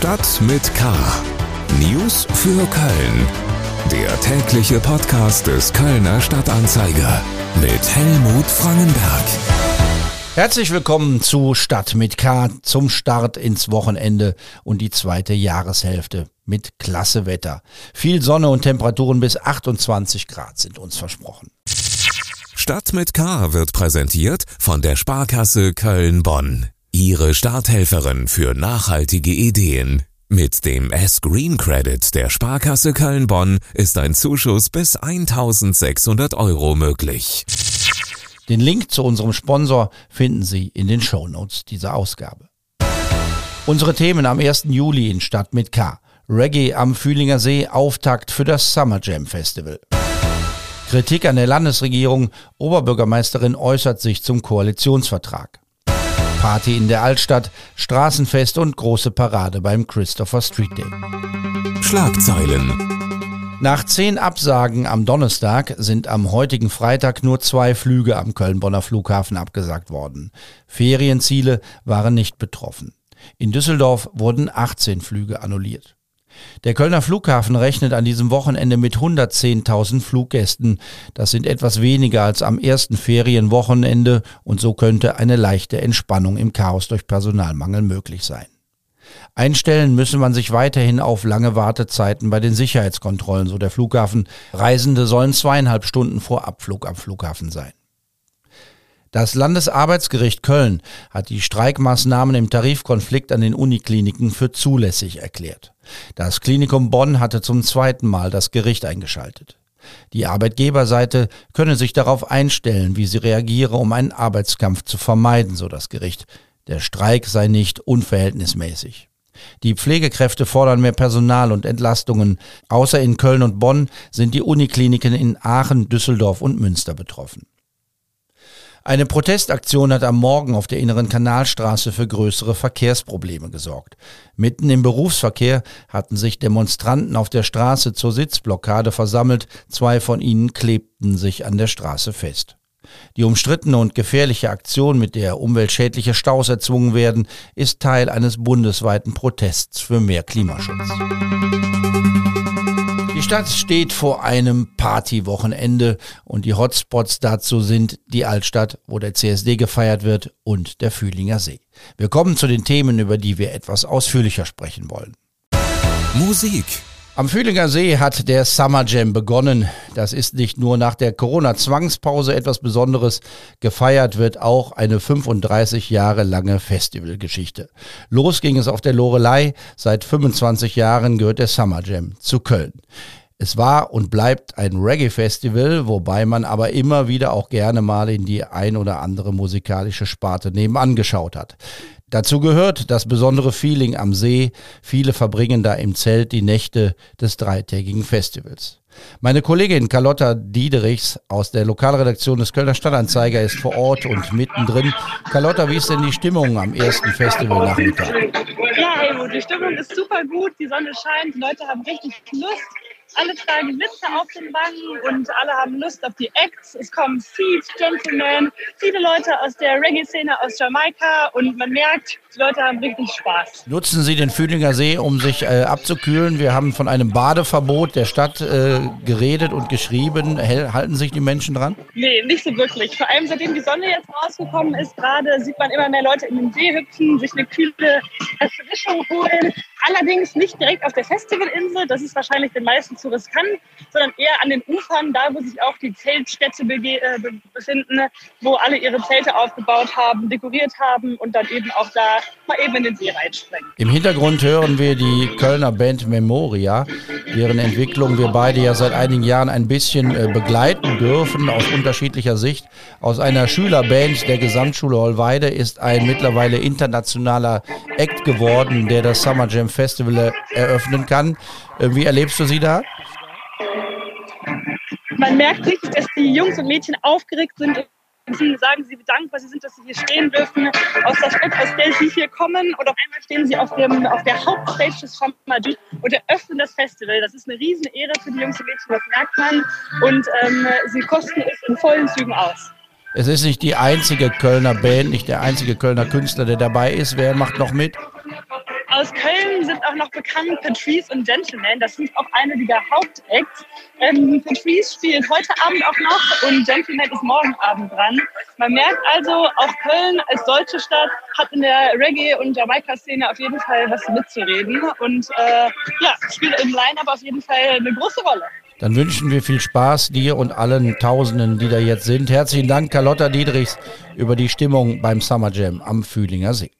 Stadt mit K. News für Köln. Der tägliche Podcast des Kölner Stadtanzeiger mit Helmut Frangenberg. Herzlich willkommen zu Stadt mit K zum Start ins Wochenende und die zweite Jahreshälfte mit klasse Wetter. Viel Sonne und Temperaturen bis 28 Grad sind uns versprochen. Stadt mit K wird präsentiert von der Sparkasse Köln-Bonn. Ihre Starthelferin für nachhaltige Ideen. Mit dem S-Green Credit der Sparkasse Köln-Bonn ist ein Zuschuss bis 1600 Euro möglich. Den Link zu unserem Sponsor finden Sie in den Shownotes dieser Ausgabe. Unsere Themen am 1. Juli in Stadt mit K. Reggae am Fühlinger See, Auftakt für das Summer Jam Festival. Kritik an der Landesregierung, Oberbürgermeisterin äußert sich zum Koalitionsvertrag. Party in der Altstadt, Straßenfest und große Parade beim Christopher Street Day. Schlagzeilen. Nach zehn Absagen am Donnerstag sind am heutigen Freitag nur zwei Flüge am Köln-Bonner Flughafen abgesagt worden. Ferienziele waren nicht betroffen. In Düsseldorf wurden 18 Flüge annulliert. Der Kölner Flughafen rechnet an diesem Wochenende mit 110.000 Fluggästen. Das sind etwas weniger als am ersten Ferienwochenende und so könnte eine leichte Entspannung im Chaos durch Personalmangel möglich sein. Einstellen müsse man sich weiterhin auf lange Wartezeiten bei den Sicherheitskontrollen, so der Flughafen. Reisende sollen zweieinhalb Stunden vor Abflug am Flughafen sein. Das Landesarbeitsgericht Köln hat die Streikmaßnahmen im Tarifkonflikt an den Unikliniken für zulässig erklärt. Das Klinikum Bonn hatte zum zweiten Mal das Gericht eingeschaltet. Die Arbeitgeberseite könne sich darauf einstellen, wie sie reagiere, um einen Arbeitskampf zu vermeiden, so das Gericht. Der Streik sei nicht unverhältnismäßig. Die Pflegekräfte fordern mehr Personal und Entlastungen. Außer in Köln und Bonn sind die Unikliniken in Aachen, Düsseldorf und Münster betroffen. Eine Protestaktion hat am Morgen auf der inneren Kanalstraße für größere Verkehrsprobleme gesorgt. Mitten im Berufsverkehr hatten sich Demonstranten auf der Straße zur Sitzblockade versammelt, zwei von ihnen klebten sich an der Straße fest. Die umstrittene und gefährliche Aktion, mit der umweltschädliche Staus erzwungen werden, ist Teil eines bundesweiten Protests für mehr Klimaschutz. Die Stadt steht vor einem Partywochenende und die Hotspots dazu sind die Altstadt, wo der CSD gefeiert wird, und der Fühlinger See. Wir kommen zu den Themen, über die wir etwas ausführlicher sprechen wollen. Musik. Am Fühlinger See hat der Summer Jam begonnen. Das ist nicht nur nach der Corona-Zwangspause etwas Besonderes. Gefeiert wird auch eine 35 Jahre lange Festivalgeschichte. Los ging es auf der Lorelei. Seit 25 Jahren gehört der Summer Jam zu Köln. Es war und bleibt ein Reggae-Festival, wobei man aber immer wieder auch gerne mal in die ein oder andere musikalische Sparte nebenan geschaut hat. Dazu gehört das besondere Feeling am See. Viele verbringen da im Zelt die Nächte des dreitägigen Festivals. Meine Kollegin Carlotta Diederichs aus der Lokalredaktion des Kölner Stadtanzeiger ist vor Ort und mittendrin. Carlotta, wie ist denn die Stimmung am ersten Festivalnachmittag? Ja, Helmut, die Stimmung ist super gut, die Sonne scheint, die Leute haben richtig Lust alle tragen Witze auf den Wangen und alle haben Lust auf die Acts. Es kommen Feet, Gentlemen, viele Leute aus der Reggae-Szene aus Jamaika und man merkt, die Leute haben richtig Spaß. Nutzen Sie den Fühlinger See, um sich äh, abzukühlen? Wir haben von einem Badeverbot der Stadt äh, geredet und geschrieben. Halten sich die Menschen dran? Nee, nicht so wirklich. Vor allem seitdem die Sonne jetzt rausgekommen ist, gerade sieht man immer mehr Leute in den See hüpfen, sich eine kühle Erfrischung holen. Allerdings nicht direkt auf der Festivalinsel, das ist wahrscheinlich den meisten zu riskant, sondern eher an den Ufern, da wo sich auch die Zeltstädte äh, befinden, wo alle ihre Zelte aufgebaut haben, dekoriert haben und dann eben auch da mal eben in den See reinspringen. Im Hintergrund hören wir die Kölner Band Memoria, deren Entwicklung wir beide ja seit einigen Jahren ein bisschen äh, begleiten dürfen aus unterschiedlicher Sicht. Aus einer Schülerband der Gesamtschule Holweide ist ein mittlerweile internationaler Act geworden, der das Summer Jam Festival eröffnen kann. Äh, wie erlebst du sie da? Man merkt richtig, dass die Jungs und Mädchen aufgeregt sind und sie sagen sie, wie dankbar sie sind, dass sie hier stehen dürfen, aus der Stadt, aus der sie hier kommen. Und auf einmal stehen sie auf, dem, auf der Hauptstage des Famaji und eröffnen das Festival. Das ist eine riesen Ehre für die Jungs und Mädchen, das merkt man. Und ähm, sie kosten es in vollen Zügen aus. Es ist nicht die einzige Kölner Band, nicht der einzige Kölner Künstler, der dabei ist. Wer macht noch mit? Aus Köln sind auch noch bekannt Patrice und Gentleman. Das sind auch einige der Hauptacts. Ähm, Patrice spielt heute Abend auch noch und Gentleman ist morgen Abend dran. Man merkt also, auch Köln als deutsche Stadt hat in der Reggae- und Jamaika-Szene auf jeden Fall was mitzureden und äh, ja, spielt im Line-Up auf jeden Fall eine große Rolle. Dann wünschen wir viel Spaß dir und allen Tausenden, die da jetzt sind. Herzlichen Dank, Carlotta Dietrichs, über die Stimmung beim Summer Jam am Fühlinger See.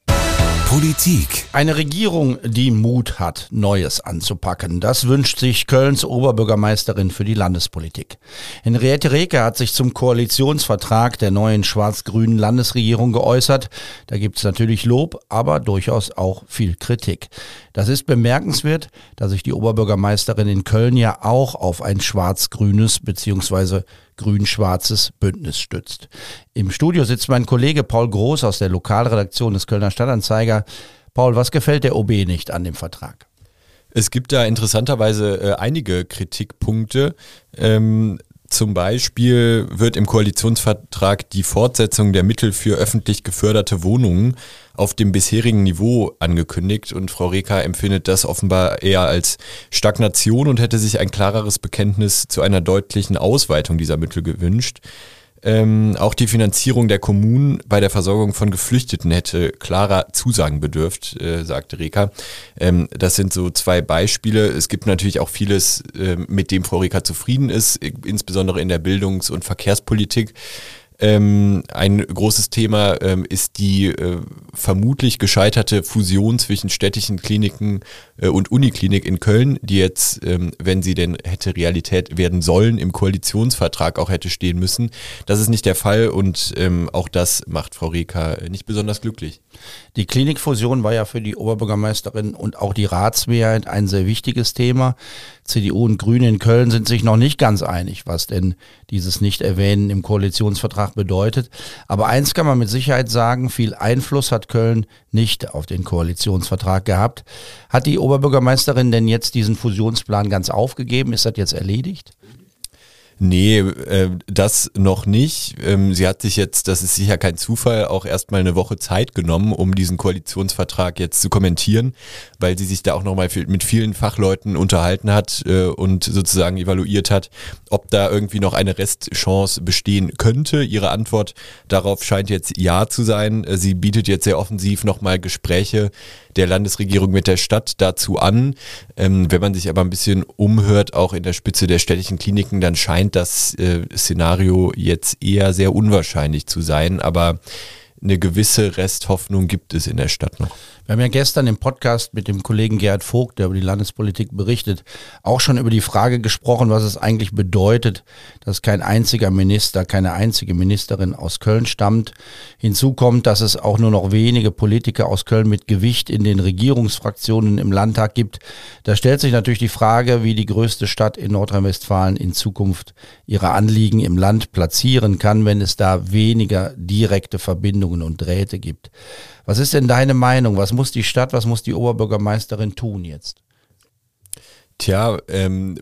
Politik. Eine Regierung, die Mut hat, Neues anzupacken. Das wünscht sich Kölns Oberbürgermeisterin für die Landespolitik. Henriette Reke hat sich zum Koalitionsvertrag der neuen schwarz-grünen Landesregierung geäußert. Da gibt es natürlich Lob, aber durchaus auch viel Kritik. Das ist bemerkenswert, da sich die Oberbürgermeisterin in Köln ja auch auf ein schwarz-grünes bzw. grün-schwarzes Bündnis stützt. Im Studio sitzt mein Kollege Paul Groß aus der Lokalredaktion des Kölner Stadtanzeiger. Paul, was gefällt der OB nicht an dem Vertrag? Es gibt da interessanterweise äh, einige Kritikpunkte. Ähm, zum Beispiel wird im Koalitionsvertrag die Fortsetzung der Mittel für öffentlich geförderte Wohnungen auf dem bisherigen Niveau angekündigt und Frau Reker empfindet das offenbar eher als Stagnation und hätte sich ein klareres Bekenntnis zu einer deutlichen Ausweitung dieser Mittel gewünscht. Ähm, auch die Finanzierung der Kommunen bei der Versorgung von Geflüchteten hätte klarer Zusagen bedürft, äh, sagte Reka. Ähm, das sind so zwei Beispiele. Es gibt natürlich auch vieles, äh, mit dem Frau Reka zufrieden ist, insbesondere in der Bildungs- und Verkehrspolitik. Ähm, ein großes Thema ähm, ist die äh, vermutlich gescheiterte Fusion zwischen städtischen Kliniken äh, und Uniklinik in Köln, die jetzt, ähm, wenn sie denn hätte Realität werden sollen, im Koalitionsvertrag auch hätte stehen müssen. Das ist nicht der Fall und ähm, auch das macht Frau Reka nicht besonders glücklich. Die Klinikfusion war ja für die Oberbürgermeisterin und auch die Ratsmehrheit ein sehr wichtiges Thema. CDU und Grüne in Köln sind sich noch nicht ganz einig, was denn dieses Nicht-Erwähnen im Koalitionsvertrag bedeutet. Aber eins kann man mit Sicherheit sagen, viel Einfluss hat Köln nicht auf den Koalitionsvertrag gehabt. Hat die Oberbürgermeisterin denn jetzt diesen Fusionsplan ganz aufgegeben? Ist das jetzt erledigt? Nee, äh, das noch nicht. Ähm, sie hat sich jetzt, das ist sicher kein Zufall, auch erstmal eine Woche Zeit genommen, um diesen Koalitionsvertrag jetzt zu kommentieren, weil sie sich da auch nochmal mit vielen Fachleuten unterhalten hat äh, und sozusagen evaluiert hat, ob da irgendwie noch eine Restchance bestehen könnte. Ihre Antwort darauf scheint jetzt ja zu sein. Äh, sie bietet jetzt sehr offensiv nochmal Gespräche der Landesregierung mit der Stadt dazu an. Ähm, wenn man sich aber ein bisschen umhört, auch in der Spitze der städtischen Kliniken, dann scheint das äh, Szenario jetzt eher sehr unwahrscheinlich zu sein. Aber eine gewisse Resthoffnung gibt es in der Stadt noch. Wir haben ja gestern im Podcast mit dem Kollegen Gerhard Vogt, der über die Landespolitik berichtet, auch schon über die Frage gesprochen, was es eigentlich bedeutet, dass kein einziger Minister, keine einzige Ministerin aus Köln stammt. Hinzu kommt, dass es auch nur noch wenige Politiker aus Köln mit Gewicht in den Regierungsfraktionen im Landtag gibt. Da stellt sich natürlich die Frage, wie die größte Stadt in Nordrhein-Westfalen in Zukunft ihre Anliegen im Land platzieren kann, wenn es da weniger direkte Verbindungen und Drähte gibt. Was ist denn deine Meinung? Was muss die Stadt, was muss die Oberbürgermeisterin tun jetzt? Tja, ähm,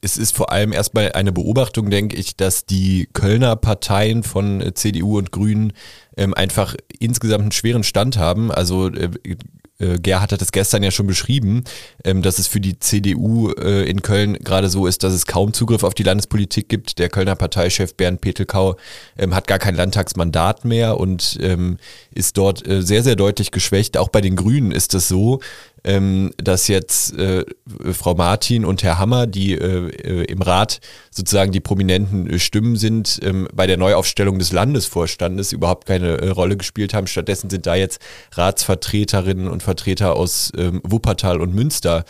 es ist vor allem erstmal eine Beobachtung, denke ich, dass die Kölner Parteien von äh, CDU und Grünen ähm, einfach insgesamt einen schweren Stand haben. Also äh, äh, Gerhard hat das gestern ja schon beschrieben, ähm, dass es für die CDU äh, in Köln gerade so ist, dass es kaum Zugriff auf die Landespolitik gibt. Der Kölner Parteichef Bernd Petelkau ähm, hat gar kein Landtagsmandat mehr und ähm, ist dort äh, sehr, sehr deutlich geschwächt. Auch bei den Grünen ist es so, ähm, dass jetzt äh, Frau Martin und Herr Hammer, die äh, äh, im Rat sozusagen die prominenten Stimmen sind, ähm, bei der Neuaufstellung des Landesvorstandes überhaupt keine äh, Rolle gespielt haben. Stattdessen sind da jetzt Ratsvertreterinnen und Vertreter aus ähm, Wuppertal und Münster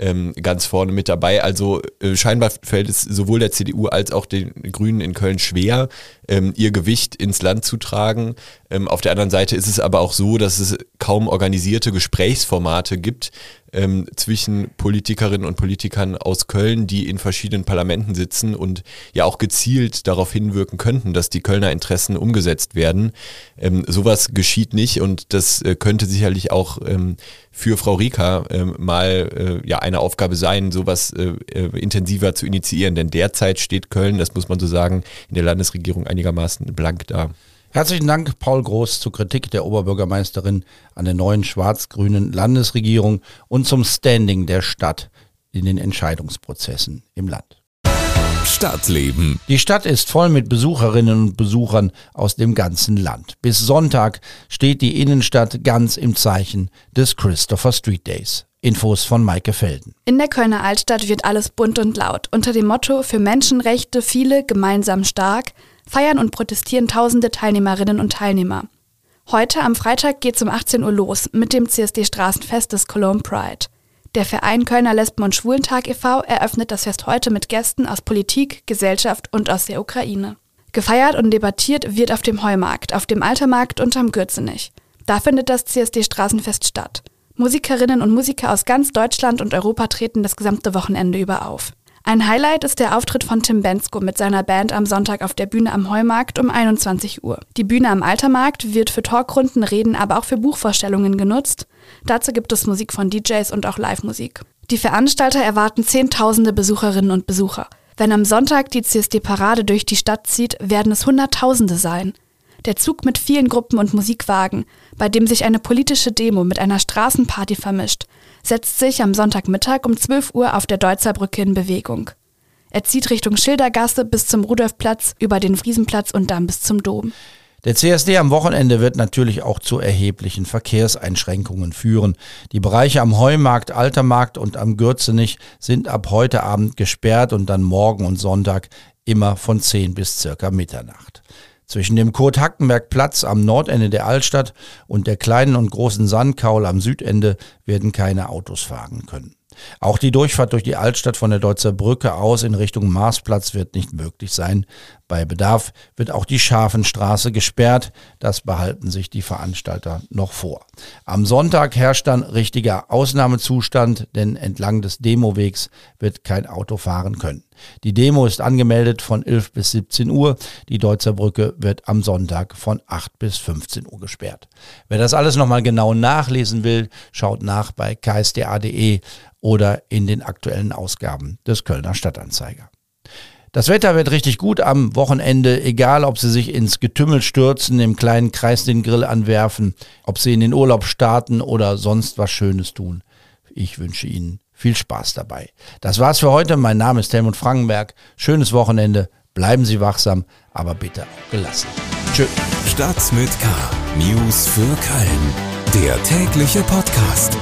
ähm, ganz vorne mit dabei. Also äh, scheinbar fällt es sowohl der CDU als auch den Grünen in Köln schwer, ähm, ihr Gewicht ins Land zu tragen. Ähm, auf der anderen Seite ist es aber auch so, dass es kaum organisierte Gesprächsformate gibt, ähm, zwischen Politikerinnen und Politikern aus Köln, die in verschiedenen Parlamenten sitzen und ja auch gezielt darauf hinwirken könnten, dass die Kölner Interessen umgesetzt werden. Ähm, sowas geschieht nicht und das äh, könnte sicherlich auch ähm, für Frau Rika ähm, mal äh, ja eine Aufgabe sein, sowas äh, äh, intensiver zu initiieren. Denn derzeit steht Köln, das muss man so sagen, in der Landesregierung einigermaßen blank da. Herzlichen Dank, Paul Groß, zur Kritik der Oberbürgermeisterin an der neuen schwarz-grünen Landesregierung und zum Standing der Stadt in den Entscheidungsprozessen im Land. Stadtleben. Die Stadt ist voll mit Besucherinnen und Besuchern aus dem ganzen Land. Bis Sonntag steht die Innenstadt ganz im Zeichen des Christopher Street Days. Infos von Maike Felden. In der Kölner Altstadt wird alles bunt und laut. Unter dem Motto Für Menschenrechte viele, gemeinsam stark feiern und protestieren tausende Teilnehmerinnen und Teilnehmer. Heute am Freitag geht's um 18 Uhr los mit dem CSD-Straßenfest des Cologne Pride. Der Verein Kölner Lesben- und Schwulentag e.V. eröffnet das Fest heute mit Gästen aus Politik, Gesellschaft und aus der Ukraine. Gefeiert und debattiert wird auf dem Heumarkt, auf dem Altermarkt und am Gürzenich. Da findet das CSD-Straßenfest statt. Musikerinnen und Musiker aus ganz Deutschland und Europa treten das gesamte Wochenende über auf. Ein Highlight ist der Auftritt von Tim Bensko mit seiner Band am Sonntag auf der Bühne am Heumarkt um 21 Uhr. Die Bühne am Altermarkt wird für Talkrunden, Reden, aber auch für Buchvorstellungen genutzt. Dazu gibt es Musik von DJs und auch Live-Musik. Die Veranstalter erwarten Zehntausende Besucherinnen und Besucher. Wenn am Sonntag die CSD-Parade durch die Stadt zieht, werden es Hunderttausende sein. Der Zug mit vielen Gruppen und Musikwagen, bei dem sich eine politische Demo mit einer Straßenparty vermischt, setzt sich am Sonntagmittag um 12 Uhr auf der Deutzer Brücke in Bewegung. Er zieht Richtung Schildergasse bis zum Rudolfplatz, über den Friesenplatz und dann bis zum Dom. Der CSD am Wochenende wird natürlich auch zu erheblichen Verkehrseinschränkungen führen. Die Bereiche am Heumarkt, Altermarkt und am Gürzenich sind ab heute Abend gesperrt und dann morgen und Sonntag immer von 10 bis circa Mitternacht. Zwischen dem Kurt-Hackenberg-Platz am Nordende der Altstadt und der kleinen und großen Sandkaul am Südende werden keine Autos fahren können. Auch die Durchfahrt durch die Altstadt von der Deutzer Brücke aus in Richtung Marsplatz wird nicht möglich sein. Bei Bedarf wird auch die Schafenstraße gesperrt. Das behalten sich die Veranstalter noch vor. Am Sonntag herrscht dann richtiger Ausnahmezustand, denn entlang des Demowegs wird kein Auto fahren können. Die Demo ist angemeldet von 11 bis 17 Uhr. Die Deutzer Brücke wird am Sonntag von 8 bis 15 Uhr gesperrt. Wer das alles nochmal genau nachlesen will, schaut nach bei ksda.de oder in den aktuellen Ausgaben des Kölner Stadtanzeiger. Das Wetter wird richtig gut am Wochenende, egal ob Sie sich ins Getümmel stürzen, im kleinen Kreis den Grill anwerfen, ob Sie in den Urlaub starten oder sonst was Schönes tun. Ich wünsche Ihnen viel Spaß dabei. Das war's für heute. Mein Name ist Helmut Frankenberg. Schönes Wochenende. Bleiben Sie wachsam, aber bitte gelassen. Tschö. Stadt mit K. News für Köln. Der tägliche Podcast.